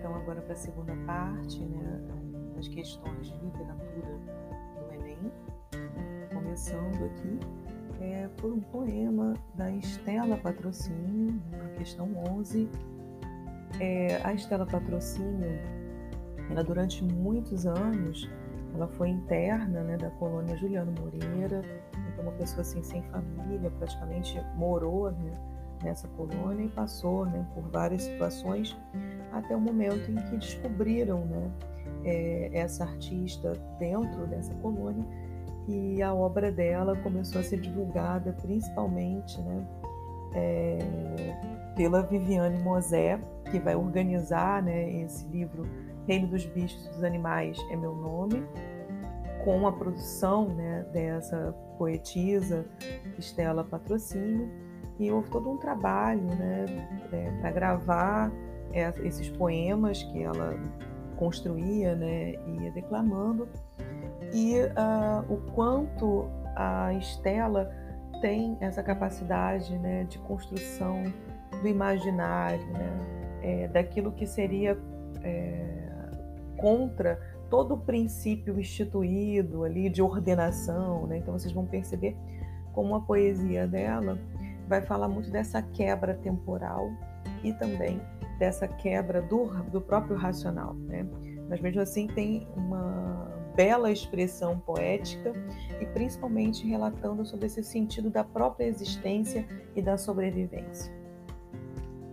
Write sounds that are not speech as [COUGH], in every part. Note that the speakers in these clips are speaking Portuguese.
então agora para a segunda parte, né, das questões de literatura do Enem, começando aqui é, por um poema da Estela Patrocínio, questão 11. É, a Estela Patrocínio, ela durante muitos anos, ela foi interna né, da colônia Juliano Moreira, então uma pessoa assim sem família, praticamente morou né, nessa colônia e passou né, por várias situações até o momento em que descobriram né, é, essa artista dentro dessa colônia e a obra dela começou a ser divulgada principalmente né, é, pela Viviane Mosé, que vai organizar né, esse livro Reino dos Bichos e dos Animais é Meu Nome, com a produção né, dessa poetisa Estela Patrocínio. E houve todo um trabalho né, é, para gravar esses poemas que ela construía né, e ia declamando e uh, o quanto a Estela tem essa capacidade né, de construção do imaginário, né, é, daquilo que seria é, contra todo o princípio instituído ali de ordenação. Né? Então vocês vão perceber como a poesia dela vai falar muito dessa quebra temporal e também dessa quebra do, do próprio racional. Né? Mas mesmo assim tem uma bela expressão poética e principalmente relatando sobre esse sentido da própria existência e da sobrevivência.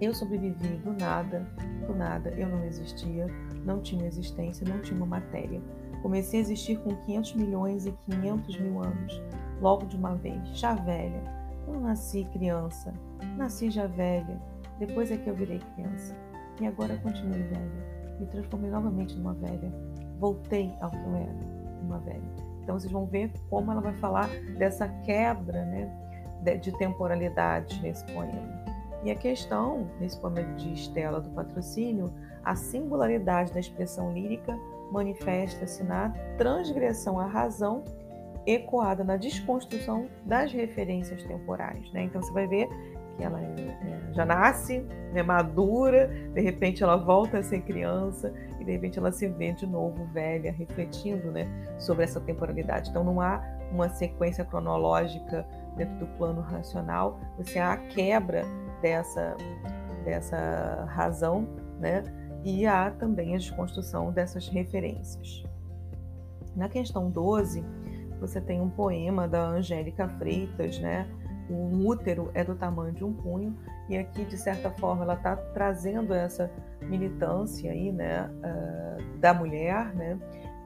Eu sobrevivi do nada, do nada, eu não existia, não tinha existência, não tinha uma matéria. Comecei a existir com 500 milhões e 500 mil anos, logo de uma vez, já velha. Eu nasci criança, nasci já velha, depois é que eu virei criança. E agora continuei velha, me transformei novamente numa velha, voltei ao que eu era, uma velha. Então vocês vão ver como ela vai falar dessa quebra né, de temporalidade nesse poema. E a questão, nesse poema de Estela do Patrocínio, a singularidade da expressão lírica manifesta-se na transgressão à razão ecoada na desconstrução das referências temporais. Né? Então você vai ver que ela é, é, já nasce, é madura, de repente ela volta a ser criança e de repente ela se vê de novo velha, refletindo né, sobre essa temporalidade. Então não há uma sequência cronológica dentro do plano racional, você há a quebra dessa, dessa razão, né? E há também a desconstrução dessas referências. Na questão 12, você tem um poema da Angélica Freitas, né? O útero é do tamanho de um punho e aqui de certa forma ela está trazendo essa militância aí né uh, da mulher né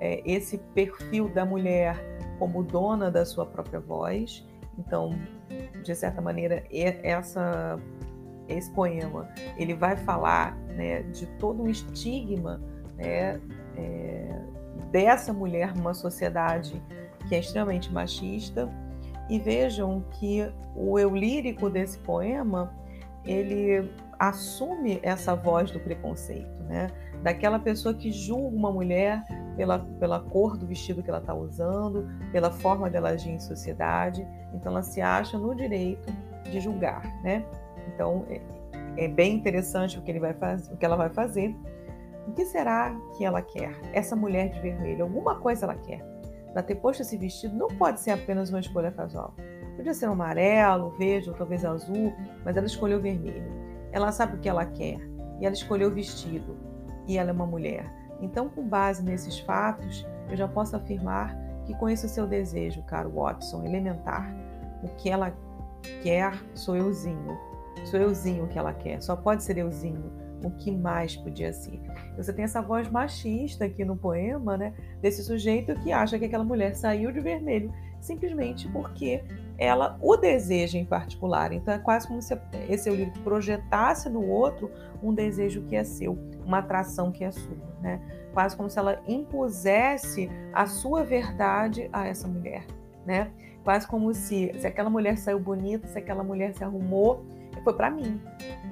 é, esse perfil da mulher como dona da sua própria voz. Então de certa maneira essa esse poema ele vai falar né de todo um estigma né é, dessa mulher numa sociedade que é extremamente machista e vejam que o eu lírico desse poema, ele assume essa voz do preconceito, né? Daquela pessoa que julga uma mulher pela, pela cor do vestido que ela está usando, pela forma dela agir em sociedade. Então, ela se acha no direito de julgar, né? Então, é, é bem interessante o que, ele vai fazer, o que ela vai fazer. O que será que ela quer? Essa mulher de vermelho, alguma coisa ela quer para ter posto esse vestido não pode ser apenas uma escolha casual. Podia ser amarelo, verde ou talvez azul, mas ela escolheu vermelho. Ela sabe o que ela quer e ela escolheu o vestido. E ela é uma mulher. Então, com base nesses fatos, eu já posso afirmar que conheço o seu desejo, caro Watson, elementar. O que ela quer sou euzinho. Sou euzinho que ela quer. Só pode ser euzinho o que mais podia ser. Você tem essa voz machista aqui no poema, né? Desse sujeito que acha que aquela mulher saiu de vermelho simplesmente porque ela o deseja em particular. Então é quase como se esse livro projetasse no outro um desejo que é seu, uma atração que é sua, né? Quase como se ela impusesse a sua verdade a essa mulher, né? Quase como se, se aquela mulher saiu bonita, se aquela mulher se arrumou, foi para mim.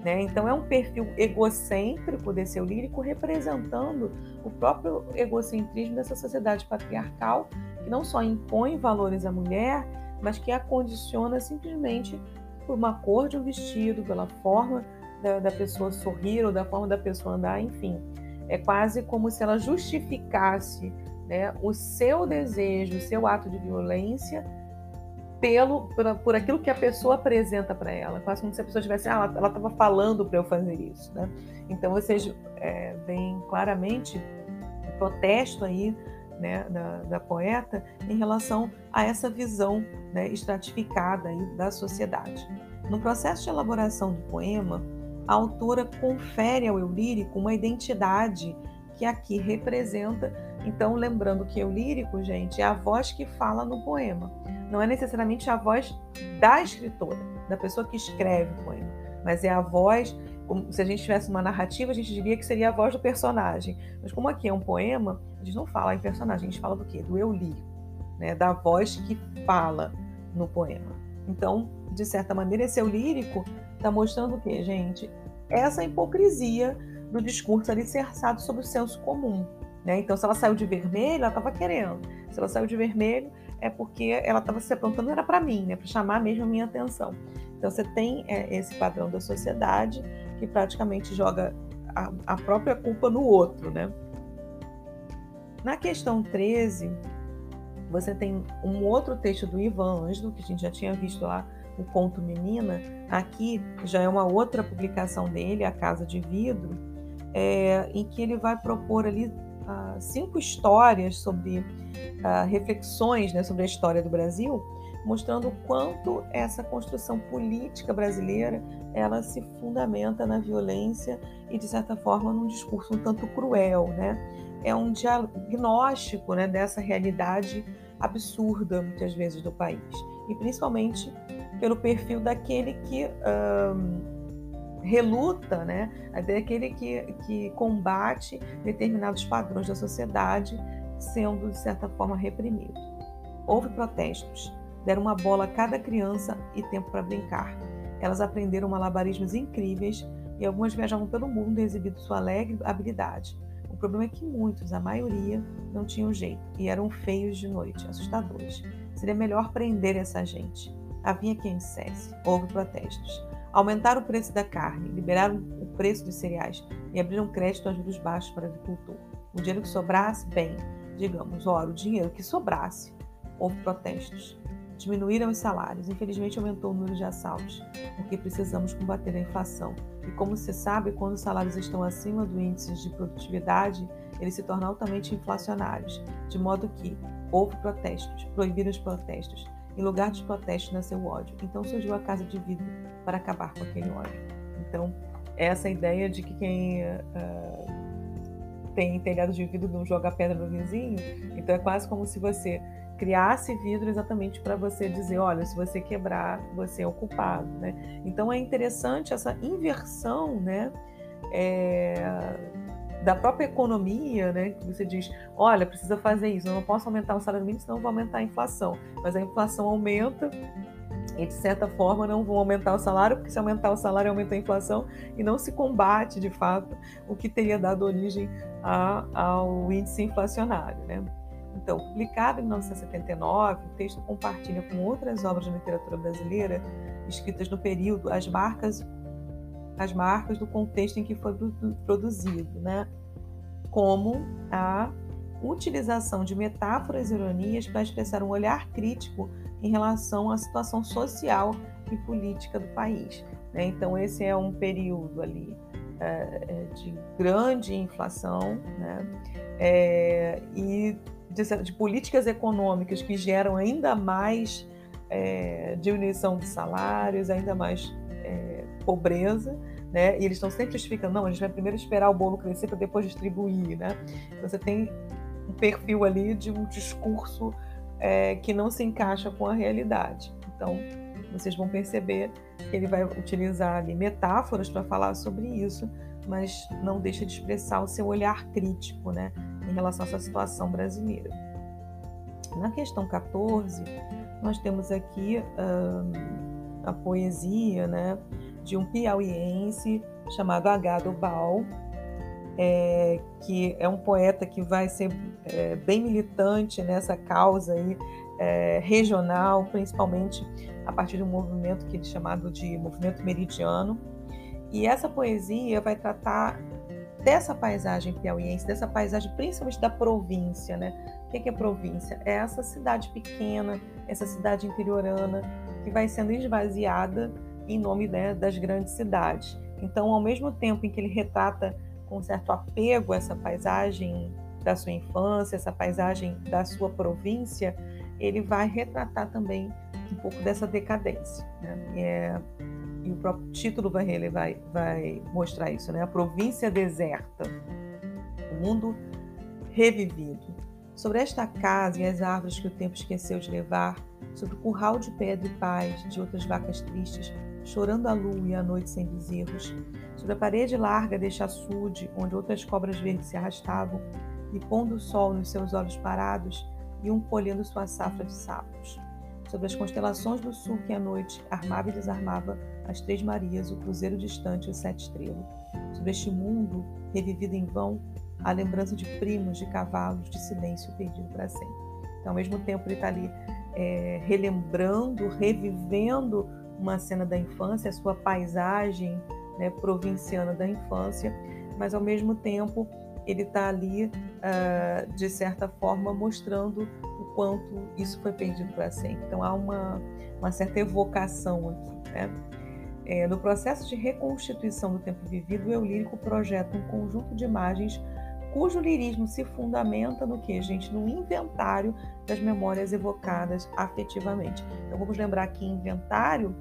Né? Então é um perfil egocêntrico desse eu lírico representando o próprio egocentrismo dessa sociedade patriarcal que não só impõe valores à mulher, mas que a condiciona simplesmente por uma cor de um vestido, pela forma da, da pessoa sorrir ou da forma da pessoa andar, enfim. é quase como se ela justificasse né, o seu desejo, o seu ato de violência pelo por, por aquilo que a pessoa apresenta para ela, quase como se a pessoa tivesse, ah, ela estava falando para eu fazer isso, né? Então vocês é, veem claramente o protesto aí né, da, da, poeta em relação a essa visão né, estratificada aí da sociedade. No processo de elaboração do poema, a autora confere ao eu lírico uma identidade que aqui representa. Então, lembrando que eu lírico, gente, é a voz que fala no poema. Não é necessariamente a voz da escritora, da pessoa que escreve o poema, mas é a voz. Se a gente tivesse uma narrativa, a gente diria que seria a voz do personagem. Mas como aqui é um poema, a gente não fala em personagem, a gente fala do quê? Do eu lírico, né? da voz que fala no poema. Então, de certa maneira, esse eu lírico está mostrando o quê, gente? Essa hipocrisia do discurso alicerçado sobre o senso comum. Né? Então, se ela saiu de vermelho, ela estava querendo. Se ela saiu de vermelho, é porque ela estava se aprontando, era para mim, né? para chamar mesmo a minha atenção. Então, você tem é, esse padrão da sociedade que praticamente joga a, a própria culpa no outro. Né? Na questão 13, você tem um outro texto do Ivan Ângelo, que a gente já tinha visto lá o Conto Menina, aqui já é uma outra publicação dele, A Casa de Vidro, é, em que ele vai propor ali cinco histórias sobre uh, reflexões né, sobre a história do Brasil, mostrando o quanto essa construção política brasileira ela se fundamenta na violência e de certa forma num discurso um tanto cruel, né? É um diagnóstico né, dessa realidade absurda muitas vezes do país e principalmente pelo perfil daquele que reluta, né? daquele que, que combate determinados padrões da sociedade, sendo de certa forma reprimido. Houve protestos, deram uma bola a cada criança e tempo para brincar. Elas aprenderam malabarismos incríveis e algumas viajavam pelo mundo exibindo sua alegre habilidade. O problema é que muitos, a maioria, não tinham jeito e eram feios de noite, assustadores. Seria melhor prender essa gente. Havia quem dissesse. Houve protestos. Aumentaram o preço da carne, liberaram o preço dos cereais e abriram crédito a juros baixos para o agricultor. O dinheiro que sobrasse, bem, digamos, ora, o dinheiro que sobrasse. Houve protestos. Diminuíram os salários. Infelizmente, aumentou o número de assaltos, porque precisamos combater a inflação. E como se sabe, quando os salários estão acima do índice de produtividade, eles se tornam altamente inflacionários, de modo que Houve protestos, proibiram os protestos. Em lugar dos protestos nasceu ódio. Então surgiu a casa de vidro para acabar com aquele ódio. Então, essa ideia de que quem uh, tem telhado de vidro não joga pedra no vizinho, então é quase como se você criasse vidro exatamente para você dizer, olha, se você quebrar, você é o culpado, né? Então é interessante essa inversão, né? É, da própria economia, né? Que você diz, olha, precisa fazer isso, eu não posso aumentar o salário mínimo, senão vou aumentar a inflação. Mas a inflação aumenta e de certa forma não vão aumentar o salário, porque se aumentar o salário aumenta a inflação e não se combate de fato o que teria dado origem a, ao índice inflacionário, né? Então, publicado em 1979, o texto compartilha com outras obras de literatura brasileira escritas no período as marcas as marcas do contexto em que foi produzido, né? como a utilização de metáforas e ironias para expressar um olhar crítico em relação à situação social e política do país. Né? Então, esse é um período ali é, de grande inflação né? É, e de, de, políticas econômicas que geram ainda mais é, diminuição de salários, ainda mais pobreza, né? E eles estão sempre justificando, não, a gente vai primeiro esperar o bolo crescer para depois distribuir, né? Então, você tem um perfil ali de um discurso é, que não se encaixa com a realidade. Então, vocês vão perceber que ele vai utilizar ali metáforas para falar sobre isso, mas não deixa de expressar o seu olhar crítico, né, em relação a essa situação brasileira. Na questão 14, nós temos aqui hum, a poesia, né, de um piauiense chamado Agado Bal, é, que é um poeta que vai ser é, bem militante nessa causa aí, é, regional, principalmente a partir de um movimento que é chamado de movimento meridiano. E essa poesia vai tratar dessa paisagem piauiense, dessa paisagem principalmente da província, né? O que é província? É essa cidade pequena, essa cidade interiorana que vai sendo esvaziada em nome né, das grandes cidades. Então, ao mesmo tempo em que ele retrata com certo apego essa paisagem da sua infância, essa paisagem da sua província, ele vai retratar também um pouco dessa decadência. Né? E, é, e, o próprio título vai, vai, vai mostrar isso, né? A província deserta, o mundo revivido. Sobre esta casa e as árvores que o tempo esqueceu de levar, sobre o curral de pedra e paz de outras vacas tristes, chorando a lua e a noite sem bezerros, sobre a parede larga deste açude, onde outras cobras verdes se arrastavam, e pondo o sol nos seus olhos parados, iam colhendo sua safra de sapos. Sobre as constelações do sul que à noite armava e desarmava as Três Marias, o cruzeiro distante e o Sete Estrelas. Sobre este mundo, revivido em vão, a lembrança de primos, de cavalos, de silêncio perdido para sempre. Então, ao mesmo tempo, ele está ali é, relembrando, revivendo uma cena da infância, a sua paisagem né, provinciana da infância, mas ao mesmo tempo ele está ali, uh, de certa forma, mostrando o quanto isso foi perdido para sempre. Então há uma, uma certa evocação aqui. Né? É, no processo de reconstituição do tempo vivido, o eu lírico projeta um conjunto de imagens cujo lirismo se fundamenta no que, gente? No inventário das memórias evocadas afetivamente. Então vamos lembrar que inventário,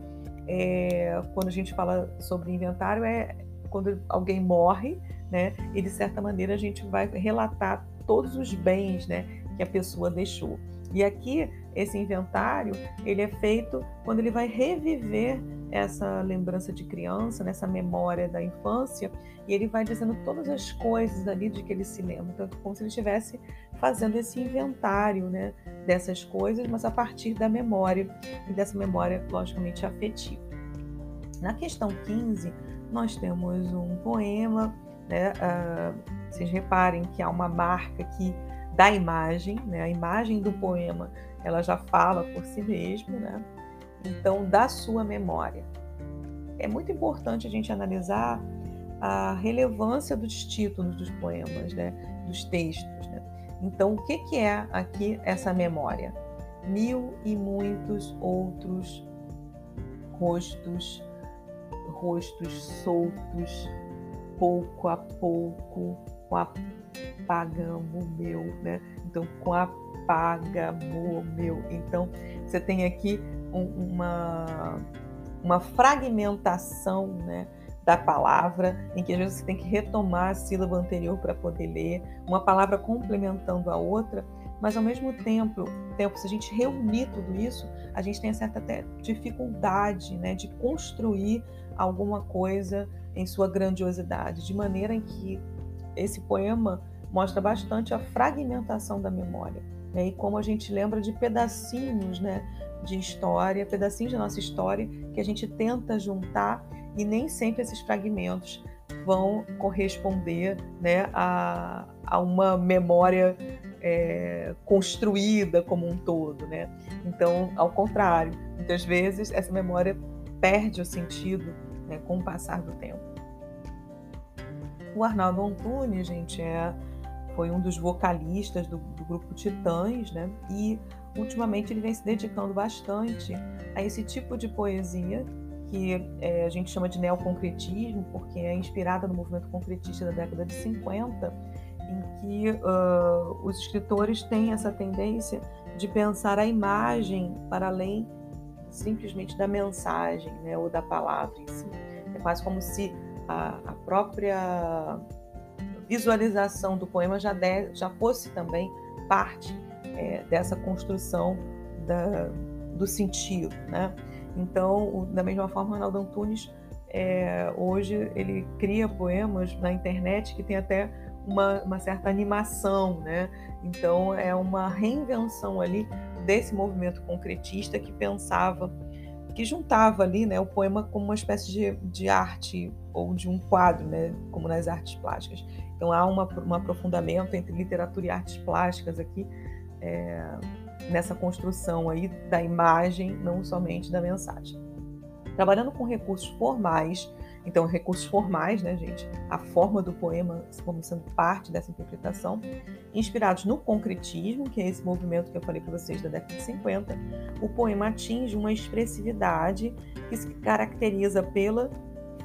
é, quando a gente fala sobre inventário, é quando alguém morre né? E de certa maneira a gente vai relatar todos os bens, né, que a pessoa deixou. E aqui esse inventário ele é feito quando ele vai reviver essa lembrança de criança, nessa memória da infância, e ele vai dizendo todas as coisas ali de que ele se lembra. Então, como se ele estivesse fazendo esse inventário né, dessas coisas, mas a partir da memória, e dessa memória, logicamente, afetiva. Na questão 15, nós temos um poema né? Uh, vocês reparem que há uma marca aqui da imagem, né? a imagem do poema ela já fala por si mesmo, né? Então da sua memória. É muito importante a gente analisar a relevância dos títulos dos poemas, né? dos textos. Né? Então, o que, que é aqui essa memória? Mil e muitos outros rostos, rostos soltos, pouco a pouco, com apagamo meu, né? Então, com apagamo meu. Então, você tem aqui um, uma, uma fragmentação, né? da palavra, em que às vezes você tem que retomar a sílaba anterior para poder ler, uma palavra complementando a outra, mas ao mesmo tempo, tempo, se a gente reunir tudo isso, a gente tem certa até dificuldade né, de construir alguma coisa em sua grandiosidade, de maneira em que esse poema mostra bastante a fragmentação da memória né? e como a gente lembra de pedacinhos né, de história, pedacinhos da nossa história que a gente tenta juntar e nem sempre esses fragmentos vão corresponder né, a, a uma memória é, construída como um todo. Né? Então, ao contrário, muitas vezes essa memória perde o sentido né, com o passar do tempo. O Arnaldo Antunes, gente, é, foi um dos vocalistas do, do grupo Titãs, né? E ultimamente ele vem se dedicando bastante a esse tipo de poesia que é, a gente chama de neoconcretismo, porque é inspirada no movimento concretista da década de 50, em que uh, os escritores têm essa tendência de pensar a imagem para além simplesmente da mensagem né, ou da palavra em si. É quase como se a, a própria visualização do poema já, de, já fosse também parte é, dessa construção da, do sentido. Né? Então, o, da mesma forma, Ronaldo Antunes, é, hoje, ele cria poemas na internet que tem até uma, uma, certa animação, né? Então, é uma reinvenção ali desse movimento concretista que pensava que juntava ali né, o poema como uma espécie de, de arte ou de um quadro, né, como nas artes plásticas. Então há uma, um aprofundamento entre literatura e artes plásticas aqui é, nessa construção aí da imagem, não somente da mensagem. Trabalhando com recursos formais, Então, recursos formais, né, gente? A forma do poema como sendo parte dessa interpretação, inspirados no concretismo, que é esse movimento que eu falei para vocês da década de 50, o poema atinge uma expressividade que se caracteriza pela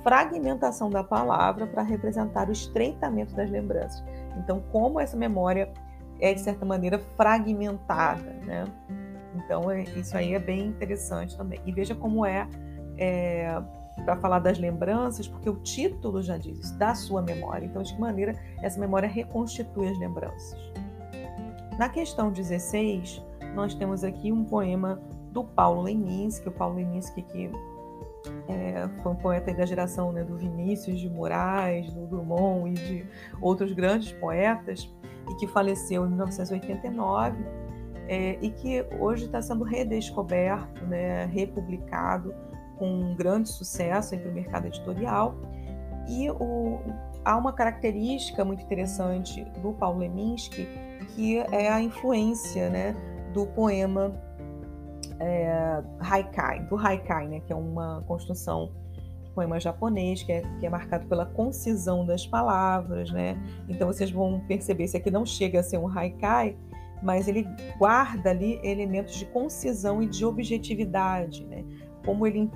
fragmentação da palavra para representar o estreitamento das lembranças. Então, como essa memória é, de certa maneira, fragmentada, né? Então, é, isso aí é bem interessante também. E veja como é, é para falar das lembranças, porque o título já diz isso, da sua memória. Então, de que maneira essa memória reconstitui as lembranças. Na questão 16, nós temos aqui um poema do Paulo Leminski, o Paulo Leminski que é, foi um poeta da geração né, do Vinícius de Moraes, do Drummond e de outros grandes poetas, e que faleceu em 1989, é, e que hoje está sendo redescoberto, né, republicado com um grande sucesso para o mercado editorial. E o, há uma característica muito interessante do Paulo Leminski, que é a influência né, do poema é, Haikai, do Haikai, né, que é uma construção poema japonês, que é, que é marcado pela concisão das palavras, né? Então vocês vão perceber, esse aqui não chega a ser um haikai, mas ele guarda ali elementos de concisão e de objetividade, né? Como ele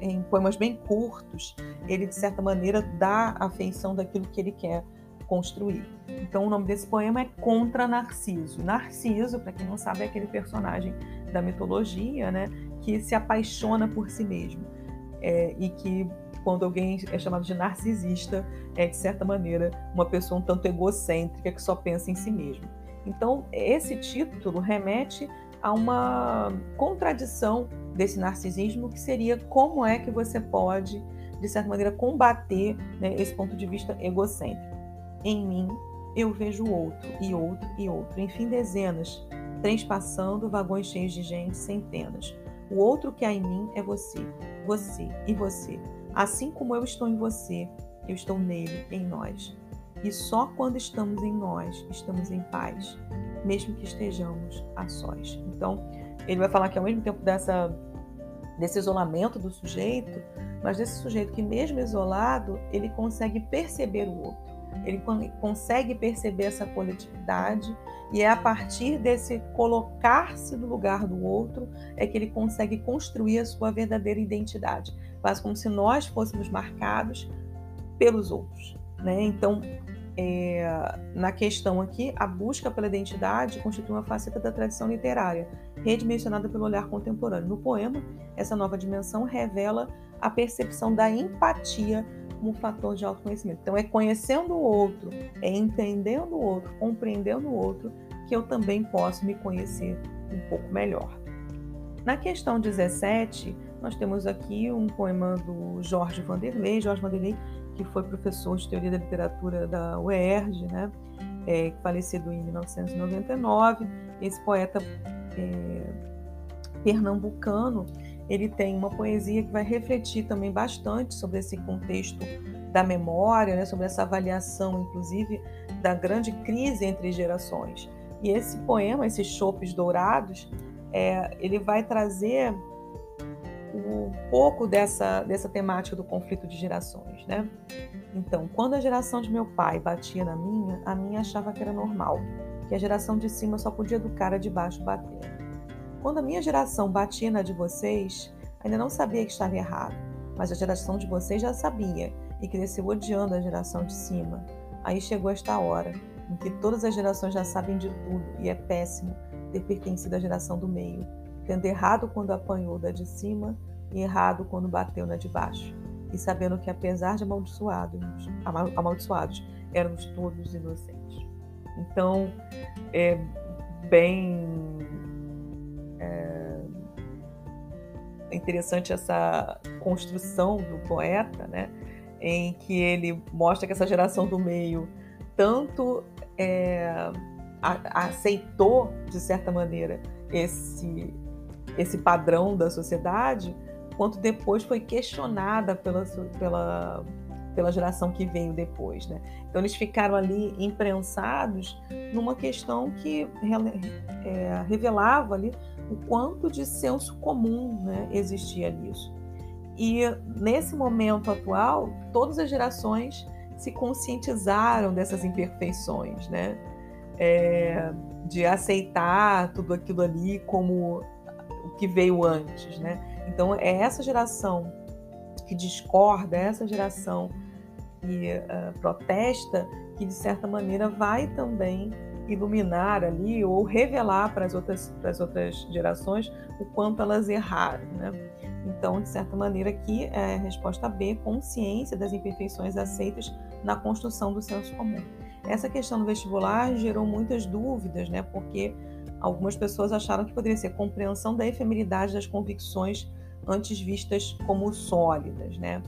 em poemas bem curtos, ele de certa maneira dá a feição daquilo que ele quer construir. Então o nome desse poema é Contra Narciso. Narciso, para quem não sabe, é aquele personagem da mitologia, né, que se apaixona por si mesmo é, e que quando alguém é chamado de narcisista é de certa maneira uma pessoa um tanto egocêntrica que só pensa em si mesmo. Então esse título remete a uma contradição desse narcisismo que seria como é que você pode de certa maneira combater né, esse ponto de vista egocêntrico. Em mim eu vejo outro e outro e outro, enfim dezenas trens passando, vagões cheios de gente, centenas. O outro que há em mim é você, você e você. Assim como eu estou em você, eu estou nele, em nós. E só quando estamos em nós, estamos em paz, mesmo que estejamos a sós. Então, ele vai falar que ao mesmo tempo dessa, desse isolamento do sujeito, mas desse sujeito que, mesmo isolado, ele consegue perceber o outro ele consegue perceber essa coletividade e é a partir desse colocar-se no lugar do outro é que ele consegue construir a sua verdadeira identidade, quase como se nós fôssemos marcados pelos outros. Né? Então, é, na questão aqui, a busca pela identidade constitui uma faceta da tradição literária, redimensionada pelo olhar contemporâneo. No poema, essa nova dimensão revela a percepção da empatia como fator de autoconhecimento. Então, é conhecendo o outro, é entendendo o outro, compreendendo o outro, que eu também posso me conhecer um pouco melhor. Na questão 17, nós temos aqui um poema do Jorge Vanderlei. Jorge Vanderlei, que foi professor de teoria da literatura da UERJ, né? É, falecido em 1999. Esse poeta é, pernambucano ele tem uma poesia que vai refletir também bastante sobre esse contexto da memória, né, sobre essa avaliação, inclusive, da grande crise entre gerações. E esse poema, esses chopes dourados, é, ele vai trazer um pouco dessa, dessa temática do conflito de gerações, né? Então, quando a geração de meu pai batia na minha, a minha achava que era normal, que a geração de cima só podia educar a de baixo bater. Quando a minha geração batia na de vocês, ainda não sabia que estava errado, mas a geração de vocês já sabia e cresceu odiando a geração de cima. Aí chegou esta hora em que todas as gerações já sabem de tudo e é péssimo ter pertencido à geração do meio, tendo errado quando apanhou da de cima e errado quando bateu na de baixo, e sabendo que apesar de amaldiçoados, amaldiçoados éramos todos inocentes. Então, é bem é interessante essa construção do poeta, né, em que ele mostra que essa geração do meio tanto é, a, aceitou, de certa maneira, esse, esse padrão da sociedade, quanto depois foi questionada pela, pela, pela geração que veio depois. Né? Então, eles ficaram ali imprensados numa questão que é, revelava ali o quanto de senso comum né, existia nisso. E nesse momento atual, todas as gerações se conscientizaram dessas imperfeições, né? É, de aceitar tudo aquilo ali como o que veio antes, né? Então é essa geração que discorda, essa geração que uh, protesta, que de certa maneira vai também iluminar ali ou revelar para as outras, para as outras gerações o quanto elas erraram, né? Então, de certa maneira, aqui é a resposta B, consciência das imperfeições aceitas na construção do senso comum. Essa questão do vestibular gerou muitas dúvidas, né? Porque algumas pessoas acharam que poderia ser compreensão da efemeridade das convicções antes vistas como sólidas, né?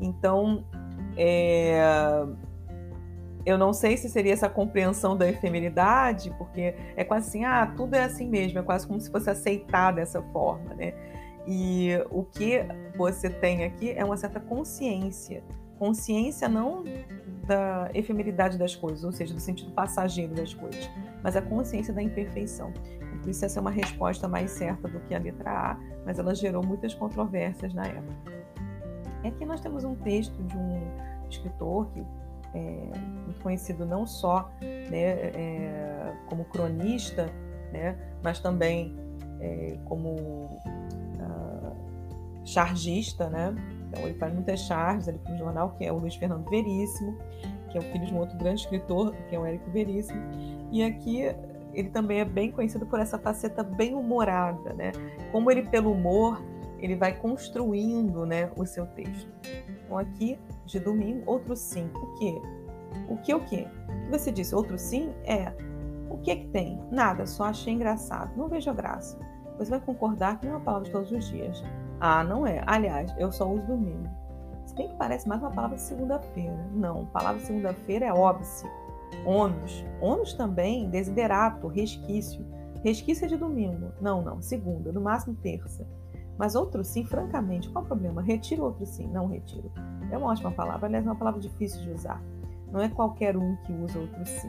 Então, é... eu não sei se seria essa compreensão da efemeridade, porque é quase assim, ah, tudo é assim mesmo, é quase como se fosse aceitar dessa forma, né? E o que você tem aqui é uma certa consciência. Consciência não da efemeridade das coisas, ou seja, do sentido passageiro das coisas, mas a consciência da imperfeição. Isso, essa é uma resposta mais certa do que a letra A, mas ela gerou muitas controvérsias na época. Aqui nós temos um texto de um escritor que é muito conhecido não só né, é, como cronista, né, mas também é, como chargista, né? Então ele faz muitas charges ali para o jornal, que é o Luiz Fernando Veríssimo, que é o filho de um outro grande escritor, que é o Érico Veríssimo. E aqui ele também é bem conhecido por essa faceta bem humorada, né? Como ele pelo humor ele vai construindo, né, o seu texto. Então aqui de domingo outro sim. O quê? O que o quê? O que você disse? Outro sim é o que é que tem? Nada, só achei engraçado. Não vejo graça. Você vai concordar que não é uma palavra de todos os dias. Ah, não é. Aliás, eu só uso domingo. Se bem que parece mais uma palavra de segunda-feira. Não, palavra de segunda-feira é óbice. Ônus. Ônus também, desiderato, resquício. Resquício é de domingo. Não, não, segunda, no máximo terça. Mas outro sim, francamente, qual o problema? Retiro outro sim. Não retiro. É uma ótima palavra, aliás, é uma palavra difícil de usar. Não é qualquer um que usa outro sim.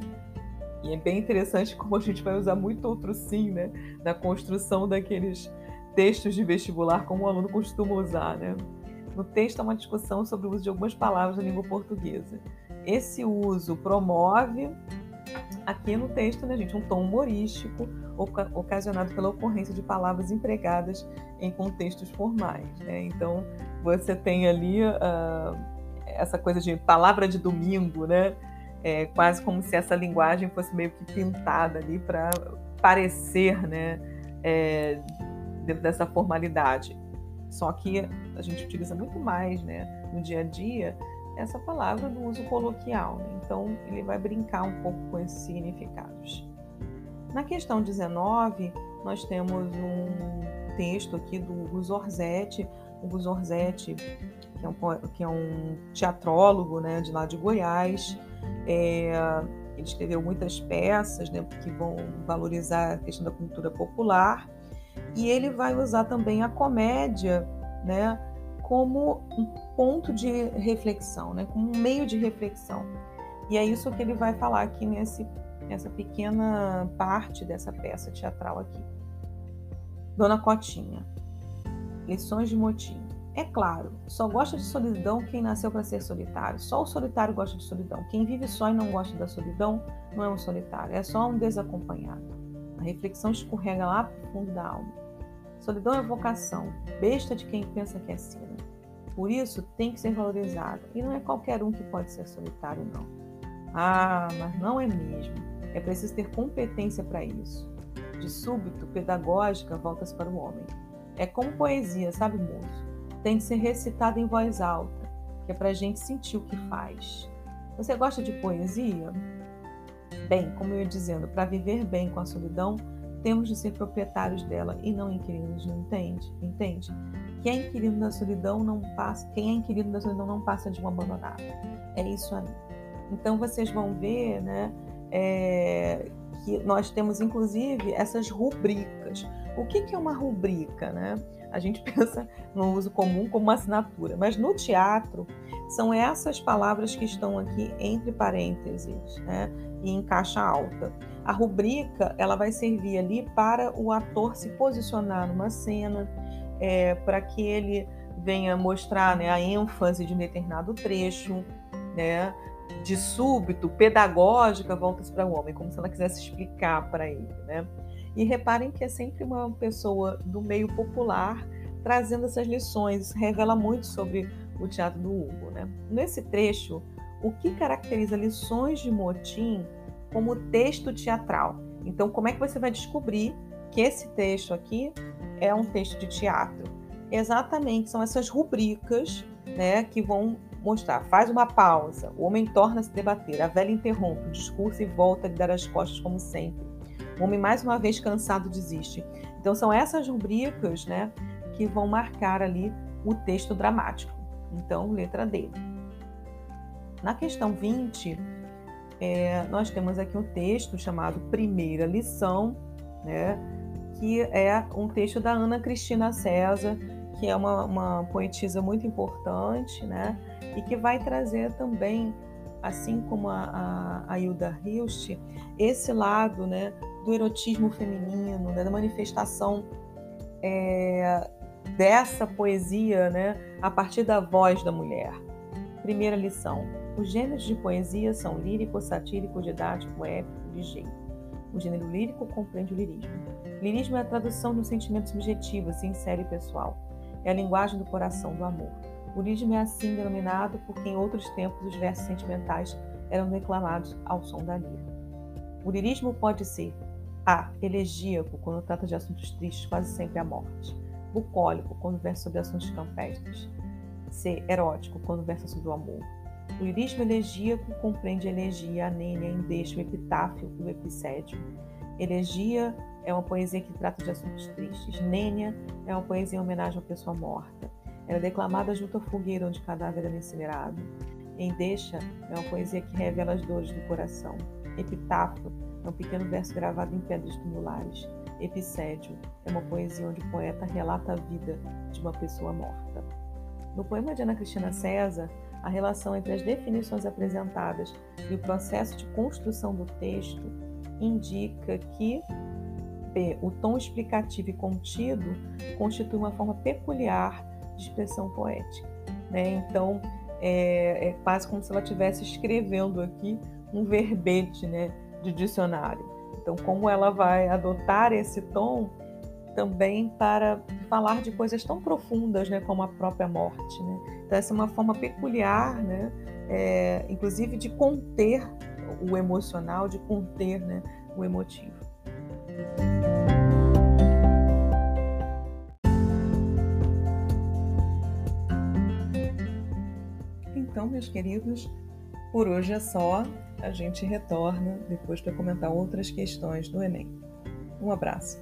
E é bem interessante como a gente vai usar muito outro sim, né? Na construção daqueles textos de vestibular como o aluno costuma usar, né? No texto há uma discussão sobre o uso de algumas palavras da língua portuguesa. Esse uso promove, aqui no texto, né, gente, um tom humorístico ocasionado pela ocorrência de palavras empregadas em contextos formais. Né? Então, você tem ali uh, essa coisa de palavra de domingo, né? É quase como se essa linguagem fosse meio que pintada ali para parecer, né? É, dentro dessa formalidade. Só que a gente utiliza muito mais né, no dia a dia essa palavra do uso coloquial. Né? Então, ele vai brincar um pouco com esses significados. Na questão 19, nós temos um texto aqui do Hugo Zorzetti. O Hugo Zorzetti, que é um, que é um teatrólogo né, de lá de Goiás, é, ele escreveu muitas peças né, que vão valorizar a questão da cultura popular e ele vai usar também a comédia, né, como um ponto de reflexão, né, como um meio de reflexão. E é isso que ele vai falar aqui nesse, nessa pequena parte dessa peça teatral aqui. Dona Cotinha. Lições de motim. É claro, só gosta de solidão quem nasceu para ser solitário. Só o solitário gosta de solidão. Quem vive só e não gosta da solidão não é um solitário, é só um desacompanhado. A reflexão escorrega lá para o fundo da alma. Solidão é vocação, besta de quem pensa que é sina. Por isso, tem que ser valorizada. E não é qualquer um que pode ser solitário, não. Ah, mas não é mesmo. É preciso ter competência para isso. De súbito, pedagógica volta-se para o homem. É como poesia, sabe, moço? Tem de ser recitada em voz alta, que é para a gente sentir o que faz. Você gosta de poesia? Bem, como eu ia dizendo, para viver bem com a solidão, temos de ser proprietários dela e não inquilinos, não entende? Entende? Quem é inquilino da solidão não passa, quem é inquilino da solidão não passa de um abandonado. É isso aí. Então vocês vão ver, né, é, que nós temos inclusive essas rubricas. O que, que é uma rubrica, né? A gente [LAUGHS] pensa no uso comum como uma assinatura, mas no teatro são essas palavras que estão aqui entre parênteses, né? E em caixa alta. A rubrica ela vai servir ali para o ator se posicionar numa cena, é, para que ele venha mostrar né, a ênfase de um determinado trecho, né, de súbito, pedagógica, volta-se para o homem, como se ela quisesse explicar para ele. Né? E reparem que é sempre uma pessoa do meio popular trazendo essas lições. Isso revela muito sobre o teatro do Hugo. Né? Nesse trecho, o que caracteriza lições de motim como texto teatral. Então, como é que você vai descobrir que esse texto aqui é um texto de teatro? Exatamente, são essas rubricas né, que vão mostrar. Faz uma pausa, o homem torna-se debater, a velha interrompe o discurso e volta a lhe dar as costas como sempre. O homem, mais uma vez cansado, desiste. Então, são essas rubricas né, que vão marcar ali o texto dramático. Então, letra D. Na questão 20, é, nós temos aqui um texto chamado Primeira Lição, né, que é um texto da Ana Cristina César, que é uma, uma poetisa muito importante, né, e que vai trazer também, assim como a, a, a Hilda Hilst, esse lado né, do erotismo feminino, né, da manifestação é, dessa poesia né, a partir da voz da mulher. Primeira lição: os gêneros de poesia são lírico, satírico, didático, épico, ligeiro. O gênero lírico compreende o lirismo. Lirismo é a tradução de um sentimento subjetivo, sincero e pessoal. É a linguagem do coração, do amor. O lirismo é assim denominado porque em outros tempos os versos sentimentais eram declamados ao som da lira. O lirismo pode ser A. Elegíaco, quando trata de assuntos tristes, quase sempre a morte. Bucólico, quando versa sobre assuntos campestres. C. Erótico, quando versa sobre o amor. O lirismo elegíaco compreende elegia, a nênia, endeixo, o epitáfio e o epicédio. Elegia é uma poesia que trata de assuntos tristes. Nênia é uma poesia em homenagem a uma pessoa morta. Ela é declamada junto à fogueira onde o cadáver era incinerado. Endeixa é uma poesia que revela as dores do coração. Epitáfio é um pequeno verso gravado em pedras tumulares. Epicédio é uma poesia onde o poeta relata a vida de uma pessoa morta. No poema de Ana Cristina César, a relação entre as definições apresentadas e o processo de construção do texto indica que O tom explicativo e contido constitui uma forma peculiar de expressão poética. Né? Então, é, é, quase como se ela estivesse escrevendo aqui um verbete né, de dicionário. Então, como ela vai adotar esse tom também para falar de coisas tão profundas né, como a própria morte. Né? Então, essa é uma forma peculiar, né, é, inclusive, de conter o emocional, de conter né, o emotivo. Então, meus queridos, por hoje é só. A gente retorna depois para comentar outras questões do Enem. Um abraço.